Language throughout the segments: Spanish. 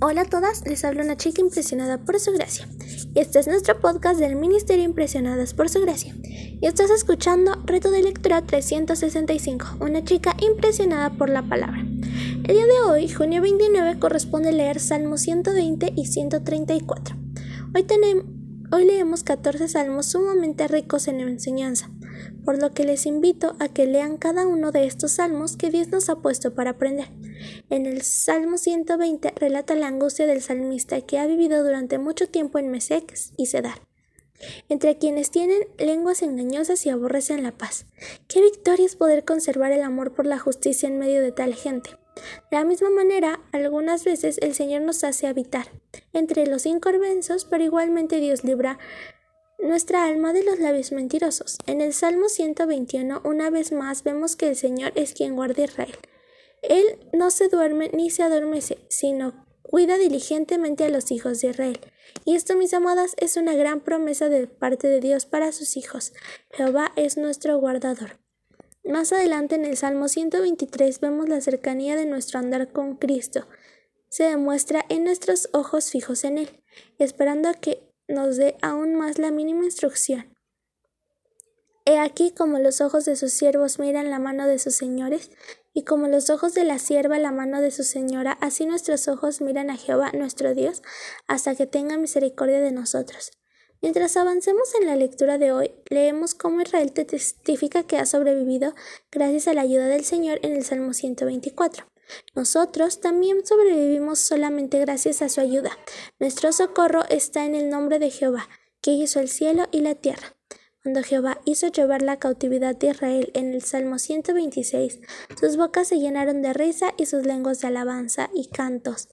Hola a todas, les habla una chica impresionada por su gracia. Y este es nuestro podcast del Ministerio Impresionadas por su gracia. Y estás escuchando Reto de Lectura 365, una chica impresionada por la palabra. El día de hoy, junio 29, corresponde leer Salmos 120 y 134. Hoy, tenemos, hoy leemos 14 salmos sumamente ricos en enseñanza, por lo que les invito a que lean cada uno de estos salmos que Dios nos ha puesto para aprender. En el Salmo 120 relata la angustia del salmista que ha vivido durante mucho tiempo en Meseques y Cedar, entre quienes tienen lenguas engañosas y aborrecen la paz. Qué victoria es poder conservar el amor por la justicia en medio de tal gente. De la misma manera, algunas veces el Señor nos hace habitar entre los inconversos, pero igualmente Dios libra nuestra alma de los labios mentirosos. En el Salmo 121, una vez más, vemos que el Señor es quien guarda Israel. Él no se duerme ni se adormece, sino cuida diligentemente a los hijos de Israel. Y esto, mis amadas, es una gran promesa de parte de Dios para sus hijos. Jehová es nuestro guardador. Más adelante en el Salmo 123 vemos la cercanía de nuestro andar con Cristo. Se demuestra en nuestros ojos fijos en Él, esperando a que nos dé aún más la mínima instrucción. He aquí como los ojos de sus siervos miran la mano de sus señores, y como los ojos de la sierva la mano de su señora, así nuestros ojos miran a Jehová nuestro Dios, hasta que tenga misericordia de nosotros. Mientras avancemos en la lectura de hoy, leemos cómo Israel te testifica que ha sobrevivido gracias a la ayuda del Señor en el Salmo 124. Nosotros también sobrevivimos solamente gracias a su ayuda. Nuestro socorro está en el nombre de Jehová, que hizo el cielo y la tierra. Cuando Jehová hizo llevar la cautividad de Israel en el Salmo 126, sus bocas se llenaron de risa y sus lenguas de alabanza y cantos.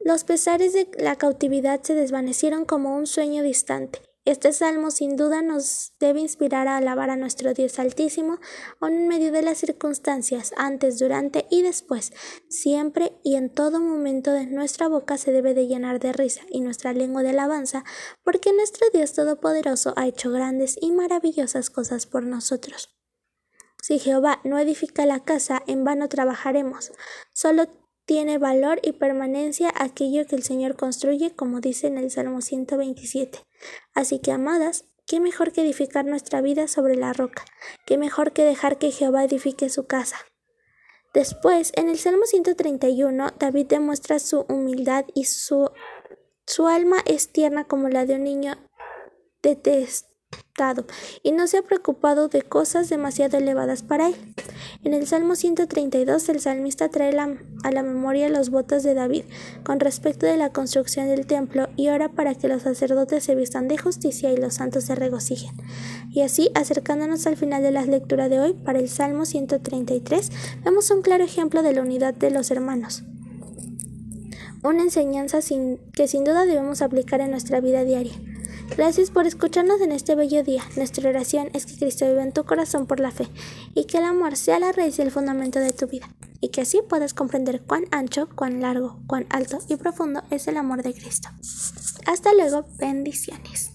Los pesares de la cautividad se desvanecieron como un sueño distante. Este salmo sin duda nos debe inspirar a alabar a nuestro Dios Altísimo, aun en medio de las circunstancias, antes, durante y después. Siempre y en todo momento de nuestra boca se debe de llenar de risa y nuestra lengua de alabanza, porque nuestro Dios Todopoderoso ha hecho grandes y maravillosas cosas por nosotros. Si Jehová no edifica la casa, en vano trabajaremos. Solo tiene valor y permanencia aquello que el Señor construye, como dice en el Salmo 127. Así que, amadas, ¿qué mejor que edificar nuestra vida sobre la roca? ¿Qué mejor que dejar que Jehová edifique su casa? Después, en el Salmo 131, David demuestra su humildad y su, su alma es tierna como la de un niño detestado y no se ha preocupado de cosas demasiado elevadas para él. En el Salmo 132 el salmista trae a la memoria los votos de David con respecto de la construcción del templo y ora para que los sacerdotes se vistan de justicia y los santos se regocijen. Y así, acercándonos al final de la lectura de hoy, para el Salmo 133, vemos un claro ejemplo de la unidad de los hermanos una enseñanza que sin duda debemos aplicar en nuestra vida diaria. Gracias por escucharnos en este bello día. Nuestra oración es que Cristo viva en tu corazón por la fe y que el amor sea la raíz y el fundamento de tu vida y que así puedas comprender cuán ancho, cuán largo, cuán alto y profundo es el amor de Cristo. Hasta luego, bendiciones.